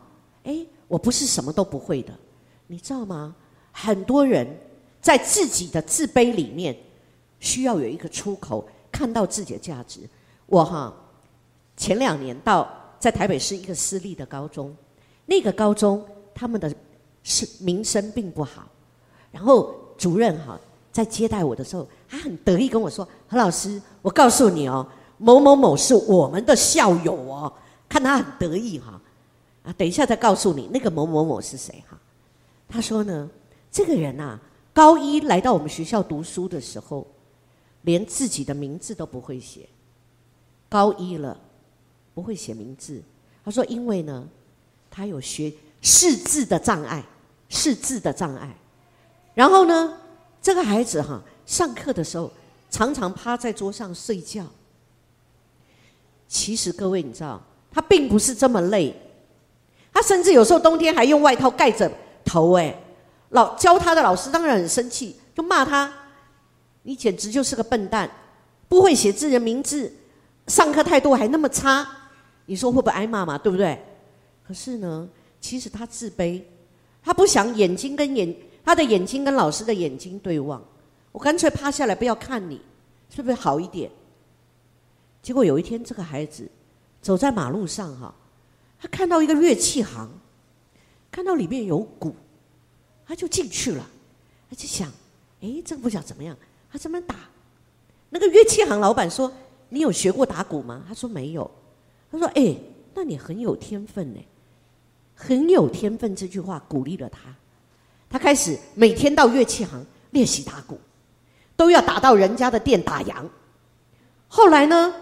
Speaker 2: 哎，我不是什么都不会的，你知道吗？很多人在自己的自卑里面需要有一个出口，看到自己的价值。我哈，前两年到在台北市一个私立的高中，那个高中他们的。是名声并不好，然后主任哈在接待我的时候，他很得意跟我说：“何老师，我告诉你哦，某某某是我们的校友哦。”看他很得意哈，啊，等一下再告诉你那个某某某是谁哈。他说呢，这个人呐，高一来到我们学校读书的时候，连自己的名字都不会写，高一了不会写名字。他说，因为呢，他有学识字的障碍。识字的障碍，然后呢，这个孩子哈，上课的时候常常趴在桌上睡觉。其实各位你知道，他并不是这么累，他甚至有时候冬天还用外套盖着头。哎，老教他的老师当然很生气，就骂他：“你简直就是个笨蛋，不会写字的名字，上课态度还那么差。”你说会不会挨骂嘛？对不对？可是呢，其实他自卑。他不想眼睛跟眼，他的眼睛跟老师的眼睛对望，我干脆趴下来不要看你，是不是好一点？结果有一天，这个孩子走在马路上哈，他看到一个乐器行，看到里面有鼓，他就进去了，他就想，哎，这个不晓怎么样，他怎么打？那个乐器行老板说：“你有学过打鼓吗？”他说：“没有。”他说：“哎，那你很有天分呢。”很有天分，这句话鼓励了他。他开始每天到乐器行练习打鼓，都要打到人家的店打烊。后来呢，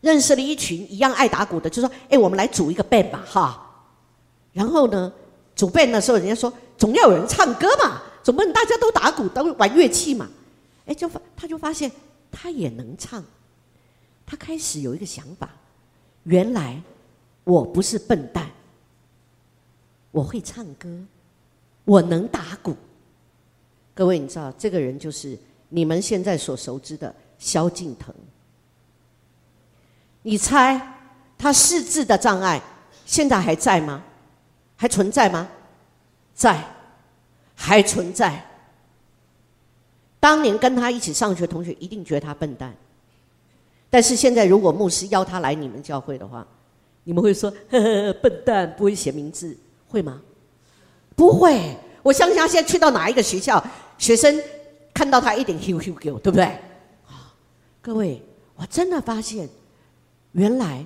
Speaker 2: 认识了一群一样爱打鼓的，就说：“哎，我们来组一个 band 吧，哈。”然后呢，组 band 的时候，人家说总要有人唱歌嘛，总不能大家都打鼓都玩乐器嘛。哎，就发他就发现他也能唱，他开始有一个想法，原来。我不是笨蛋，我会唱歌，我能打鼓。各位，你知道这个人就是你们现在所熟知的萧敬腾。你猜他四字的障碍现在还在吗？还存在吗？在，还存在。当年跟他一起上学同学一定觉得他笨蛋，但是现在如果牧师邀他来你们教会的话，你们会说 呵呵笨蛋不会写名字会吗？不会，我相信他现在去到哪一个学校，学生看到他一点 Q Q Q，对不对？各位，我真的发现，原来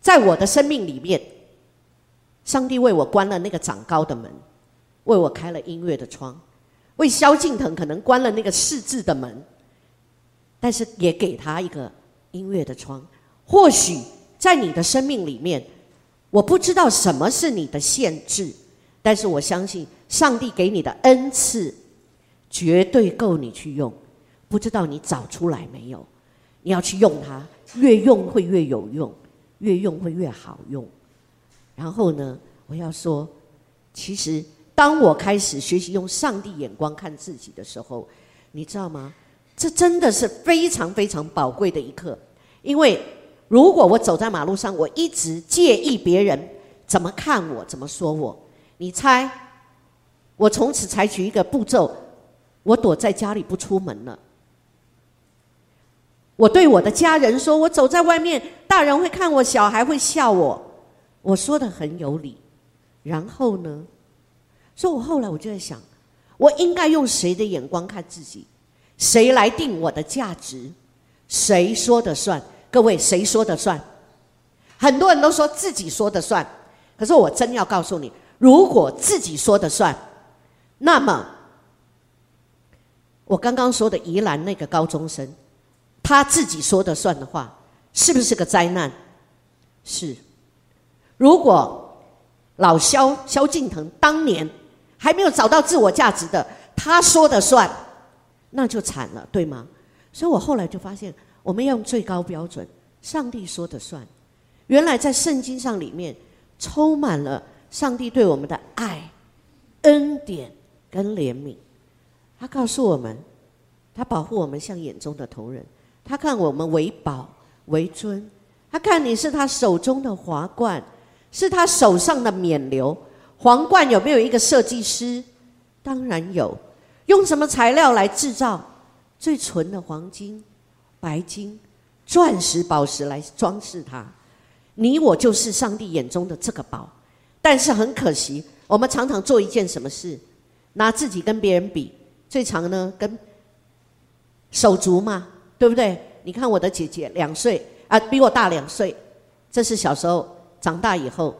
Speaker 2: 在我的生命里面，上帝为我关了那个长高的门，为我开了音乐的窗，为萧敬腾可能关了那个识字的门，但是也给他一个音乐的窗，或许。在你的生命里面，我不知道什么是你的限制，但是我相信上帝给你的恩赐绝对够你去用。不知道你找出来没有？你要去用它，越用会越有用，越用会越好用。然后呢，我要说，其实当我开始学习用上帝眼光看自己的时候，你知道吗？这真的是非常非常宝贵的一刻，因为。如果我走在马路上，我一直介意别人怎么看我、怎么说我，你猜，我从此采取一个步骤，我躲在家里不出门了。我对我的家人说：“我走在外面，大人会看我，小孩会笑我。”我说的很有理。然后呢，所以我后来我就在想，我应该用谁的眼光看自己？谁来定我的价值？谁说的算？各位，谁说的算？很多人都说自己说的算，可是我真要告诉你，如果自己说的算，那么我刚刚说的宜兰那个高中生，他自己说的算的话，是不是个灾难？是。如果老萧萧敬腾当年还没有找到自我价值的，他说的算，那就惨了，对吗？所以我后来就发现，我们要用最高标准，上帝说的算。原来在圣经上里面充满了上帝对我们的爱、恩典跟怜悯。他告诉我们，他保护我们像眼中的同人，他看我们为宝为尊，他看你是他手中的华冠，是他手上的冕旒。皇冠有没有一个设计师？当然有。用什么材料来制造？最纯的黄金、白金、钻石、宝石来装饰它。你我就是上帝眼中的这个宝，但是很可惜，我们常常做一件什么事，拿自己跟别人比，最常呢跟手足嘛，对不对？你看我的姐姐两岁啊，比我大两岁，这是小时候，长大以后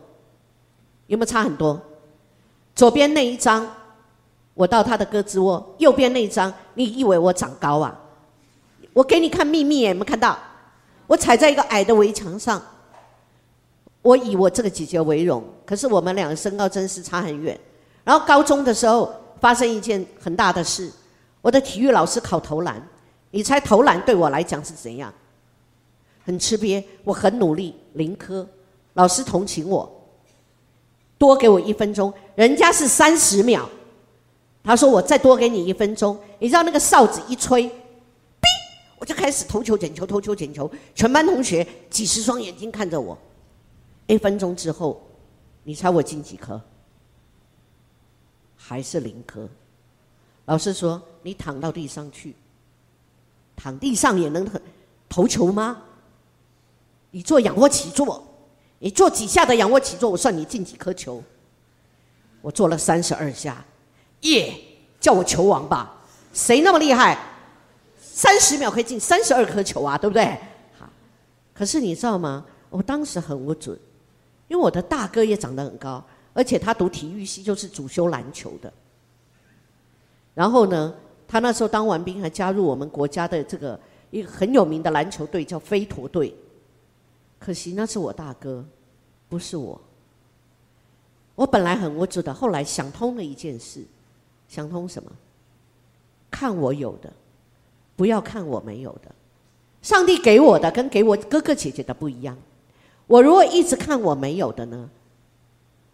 Speaker 2: 有没有差很多？左边那一张，我到他的胳肢窝；右边那一张，你以为我长高啊？我给你看秘密，有没有看到？我踩在一个矮的围墙上。我以我这个姐姐为荣，可是我们两个身高真是差很远。然后高中的时候发生一件很大的事，我的体育老师考投篮，你猜投篮对我来讲是怎样？很吃瘪，我很努力，零科，老师同情我，多给我一分钟，人家是三十秒，他说我再多给你一分钟，你知道那个哨子一吹，我就开始投球捡球投球捡球，全班同学几十双眼睛看着我。一分钟之后，你猜我进几颗？还是零颗？老师说：“你躺到地上去，躺地上也能投球吗？你做仰卧起坐，你做几下的仰卧起坐，我算你进几颗球。”我做了三十二下，耶！叫我球王吧？谁那么厉害？三十秒可以进三十二颗球啊，对不对？好，可是你知道吗？我当时很不准。因为我的大哥也长得很高，而且他读体育系就是主修篮球的。然后呢，他那时候当完兵还加入我们国家的这个一个很有名的篮球队，叫飞驼队。可惜那是我大哥，不是我。我本来很无助的，后来想通了一件事，想通什么？看我有的，不要看我没有的。上帝给我的跟给我哥哥姐姐的不一样。我如果一直看我没有的呢？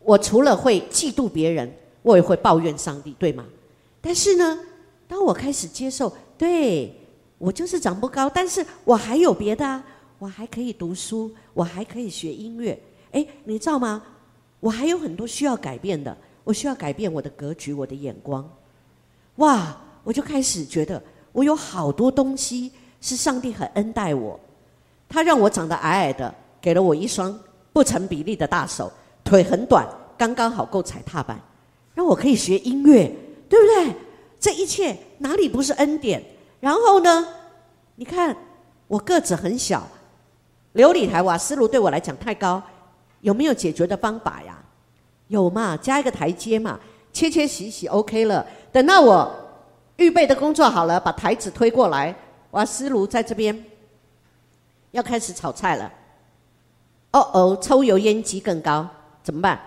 Speaker 2: 我除了会嫉妒别人，我也会抱怨上帝，对吗？但是呢，当我开始接受，对我就是长不高，但是我还有别的啊，我还可以读书，我还可以学音乐。哎，你知道吗？我还有很多需要改变的，我需要改变我的格局，我的眼光。哇，我就开始觉得我有好多东西是上帝很恩待我，他让我长得矮矮的。给了我一双不成比例的大手，腿很短，刚刚好够踩踏板，让我可以学音乐，对不对？这一切哪里不是恩典？然后呢？你看我个子很小，琉璃台瓦斯炉对我来讲太高，有没有解决的方法呀？有嘛？加一个台阶嘛，切切洗洗 OK 了。等到我预备的工作好了，把台子推过来，瓦斯炉在这边，要开始炒菜了。哦哦，抽油烟机更高，怎么办？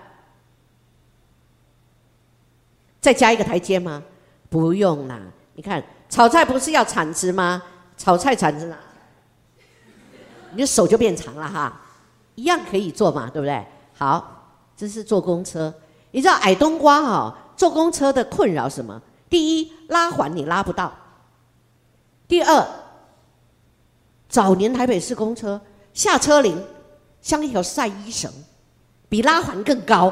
Speaker 2: 再加一个台阶吗？不用啦。你看炒菜不是要铲子吗？炒菜铲子呢？你的手就变长了哈，一样可以做嘛，对不对？好，这是坐公车。你知道矮冬瓜哈，坐公车的困扰什么？第一，拉环你拉不到；第二，早年台北市公车下车铃。像一条晒衣绳，比拉环更高，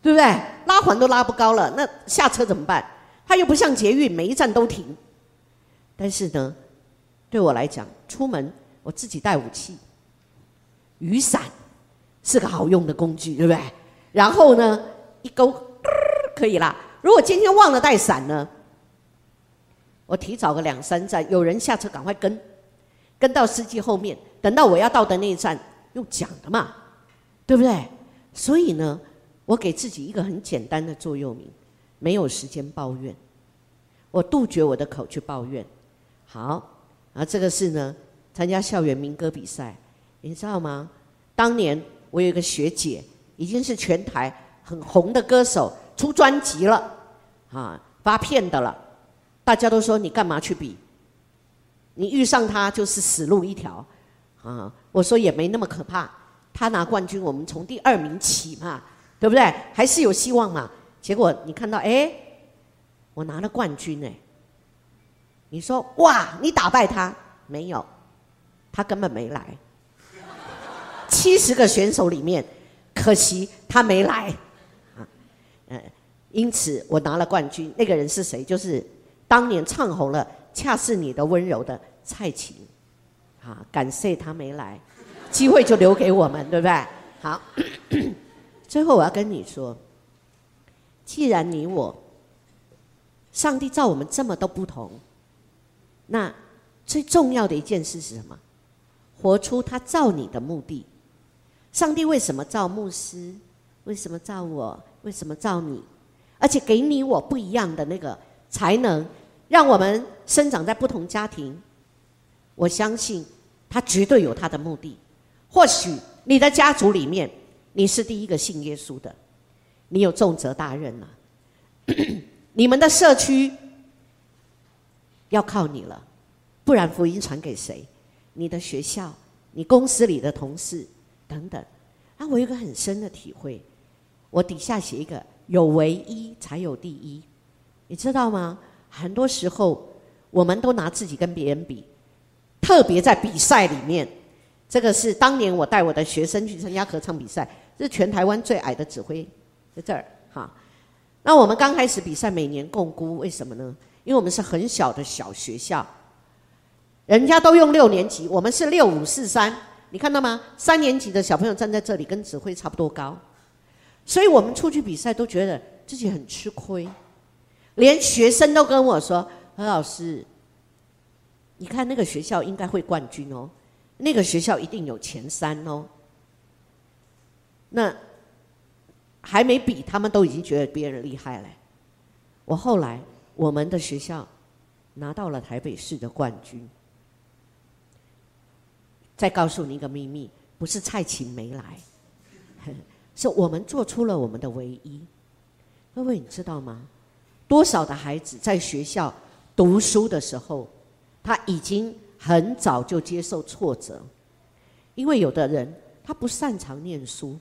Speaker 2: 对不对？拉环都拉不高了，那下车怎么办？它又不像捷运，每一站都停。但是呢，对我来讲，出门我自己带武器，雨伞是个好用的工具，对不对？然后呢，一勾可以啦，如果今天忘了带伞呢？我提早个两三站，有人下车赶快跟，跟到司机后面，等到我要到的那一站，用讲的嘛，对不对？所以呢，我给自己一个很简单的座右铭：没有时间抱怨，我杜绝我的口去抱怨。好，啊，这个是呢，参加校园民歌比赛，你知道吗？当年我有一个学姐，已经是全台很红的歌手，出专辑了，啊，发片的了。大家都说你干嘛去比？你遇上他就是死路一条，啊！我说也没那么可怕，他拿冠军，我们从第二名起嘛，对不对？还是有希望嘛。结果你看到，哎，我拿了冠军哎，你说哇，你打败他没有？他根本没来。七十个选手里面，可惜他没来，因此我拿了冠军。那个人是谁？就是。当年唱红了《恰似你的温柔》的蔡琴，啊，感谢他没来，机会就留给我们，对不对？好，最后我要跟你说，既然你我，上帝造我们这么多不同，那最重要的一件事是什么？活出他造你的目的。上帝为什么造牧师？为什么造我？为什么造你？而且给你我不一样的那个才能。让我们生长在不同家庭，我相信他绝对有他的目的。或许你的家族里面你是第一个信耶稣的，你有重责大任了。你们的社区要靠你了，不然福音传给谁？你的学校、你公司里的同事等等。啊，我有个很深的体会，我底下写一个：有唯一才有第一，你知道吗？很多时候，我们都拿自己跟别人比，特别在比赛里面。这个是当年我带我的学生去参加合唱比赛，这是全台湾最矮的指挥，在这儿哈。那我们刚开始比赛，每年共估，为什么呢？因为我们是很小的小学校，人家都用六年级，我们是六五四三，你看到吗？三年级的小朋友站在这里，跟指挥差不多高，所以我们出去比赛都觉得自己很吃亏。连学生都跟我说：“何老师，你看那个学校应该会冠军哦，那个学校一定有前三哦。”那还没比，他们都已经觉得别人厉害了。我后来我们的学校拿到了台北市的冠军。再告诉你一个秘密，不是蔡琴没来，是我们做出了我们的唯一。各位，你知道吗？多少的孩子在学校读书的时候，他已经很早就接受挫折，因为有的人他不擅长念书，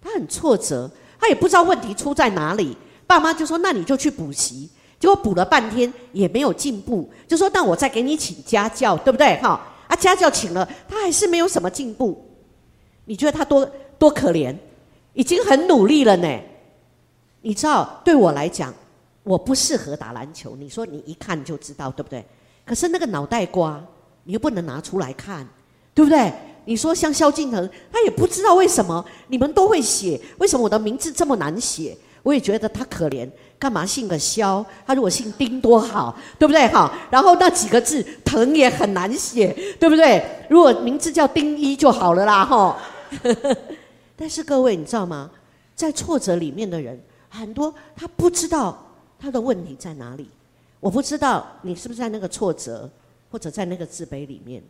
Speaker 2: 他很挫折，他也不知道问题出在哪里。爸妈就说：“那你就去补习。”结果补了半天也没有进步，就说：“那我再给你请家教，对不对？”哈啊，家教请了，他还是没有什么进步。你觉得他多多可怜？已经很努力了呢。你知道，对我来讲。我不适合打篮球，你说你一看就知道，对不对？可是那个脑袋瓜，你又不能拿出来看，对不对？你说像萧敬腾，他也不知道为什么你们都会写，为什么我的名字这么难写？我也觉得他可怜，干嘛姓个萧？他如果姓丁多好，对不对？好，然后那几个字腾也很难写，对不对？如果名字叫丁一就好了啦，哈。但是各位，你知道吗？在挫折里面的人很多，他不知道。他的问题在哪里？我不知道你是不是在那个挫折或者在那个自卑里面。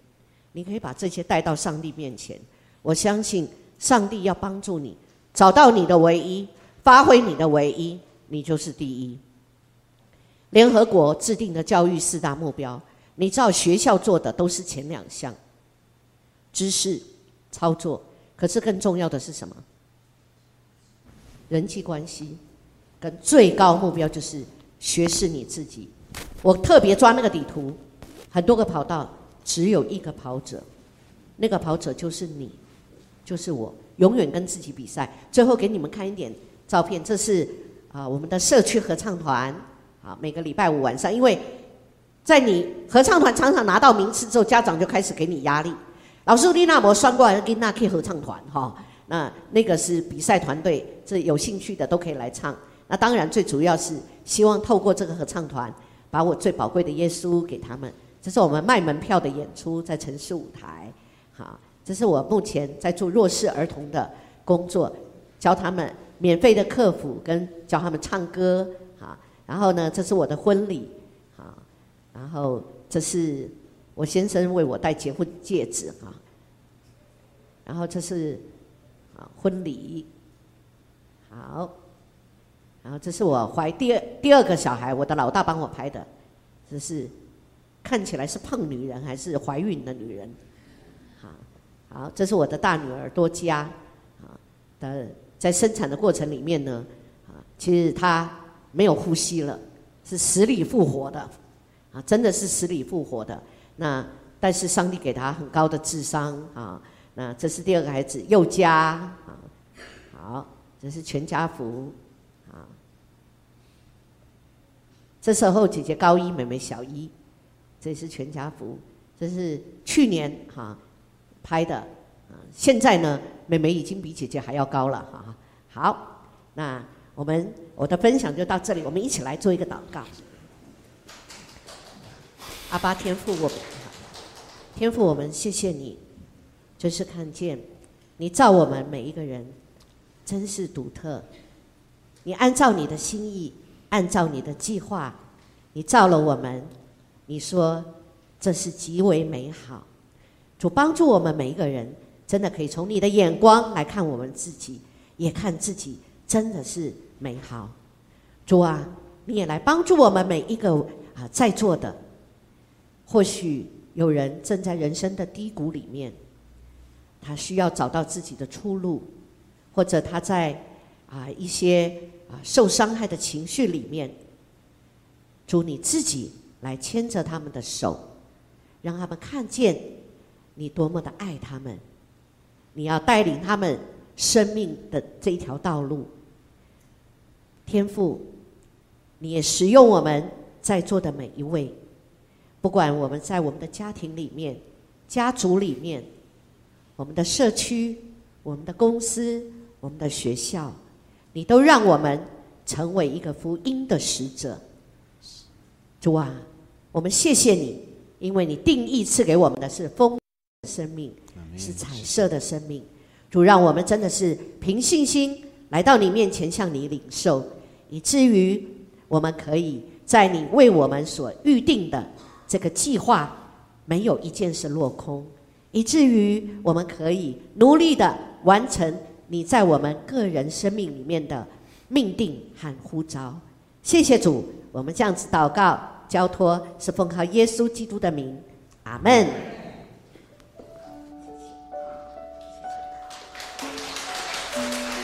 Speaker 2: 你可以把这些带到上帝面前，我相信上帝要帮助你找到你的唯一，发挥你的唯一，你就是第一。联合国制定的教育四大目标，你知道学校做的都是前两项，知识操作，可是更重要的是什么？人际关系。跟最高目标就是学是你自己。我特别抓那个底图，很多个跑道，只有一个跑者，那个跑者就是你，就是我，永远跟自己比赛。最后给你们看一点照片，这是啊我们的社区合唱团啊，每个礼拜五晚上，因为在你合唱团常常拿到名次之后，家长就开始给你压力。老师丽娜，我算过来跟那 K 合唱团哈，那那个是比赛团队，这有兴趣的都可以来唱。那当然最主要是希望透过这个合唱团，把我最宝贵的耶稣给他们。这是我们卖门票的演出，在城市舞台。好，这是我目前在做弱势儿童的工作，教他们免费的客服跟教他们唱歌。好，然后呢，这是我的婚礼。好，然后这是我先生为我戴结婚戒指。哈，然后这是啊婚礼。好，然后这是我怀第二第二个小孩，我的老大帮我拍的，这是。看起来是胖女人还是怀孕的女人？好，好，这是我的大女儿多佳，啊的在生产的过程里面呢，啊，其实她没有呼吸了，是死里复活的，啊，真的是死里复活的。那但是上帝给他很高的智商啊。那这是第二个孩子佑佳，啊，好，这是全家福，啊，这时候姐姐高一，妹妹小一。这是全家福，这是去年哈拍的啊。现在呢，妹妹已经比姐姐还要高了哈。好，那我们我的分享就到这里，我们一起来做一个祷告。阿巴天父，我们天父，我们谢谢你，真是看见你造我们每一个人，真是独特。你按照你的心意，按照你的计划，你造了我们。你说这是极为美好，主帮助我们每一个人，真的可以从你的眼光来看我们自己，也看自己真的是美好。主啊，你也来帮助我们每一个啊在座的，或许有人正在人生的低谷里面，他需要找到自己的出路，或者他在啊一些啊受伤害的情绪里面，主你自己。来牵着他们的手，让他们看见你多么的爱他们。你要带领他们生命的这一条道路。天父，你也使用我们在座的每一位，不管我们在我们的家庭里面、家族里面、我们的社区、我们的公司、我们的学校，你都让我们成为一个福音的使者。主啊，我们谢谢你，因为你定义赐给我们的是丰生命，是彩色的生命。主，让我们真的是凭信心来到你面前，向你领受，以至于我们可以在你为我们所预定的这个计划，没有一件事落空，以至于我们可以努力的完成你在我们个人生命里面的命定和呼召。谢谢主，我们这样子祷告。交托是奉靠耶稣基督的名，阿门。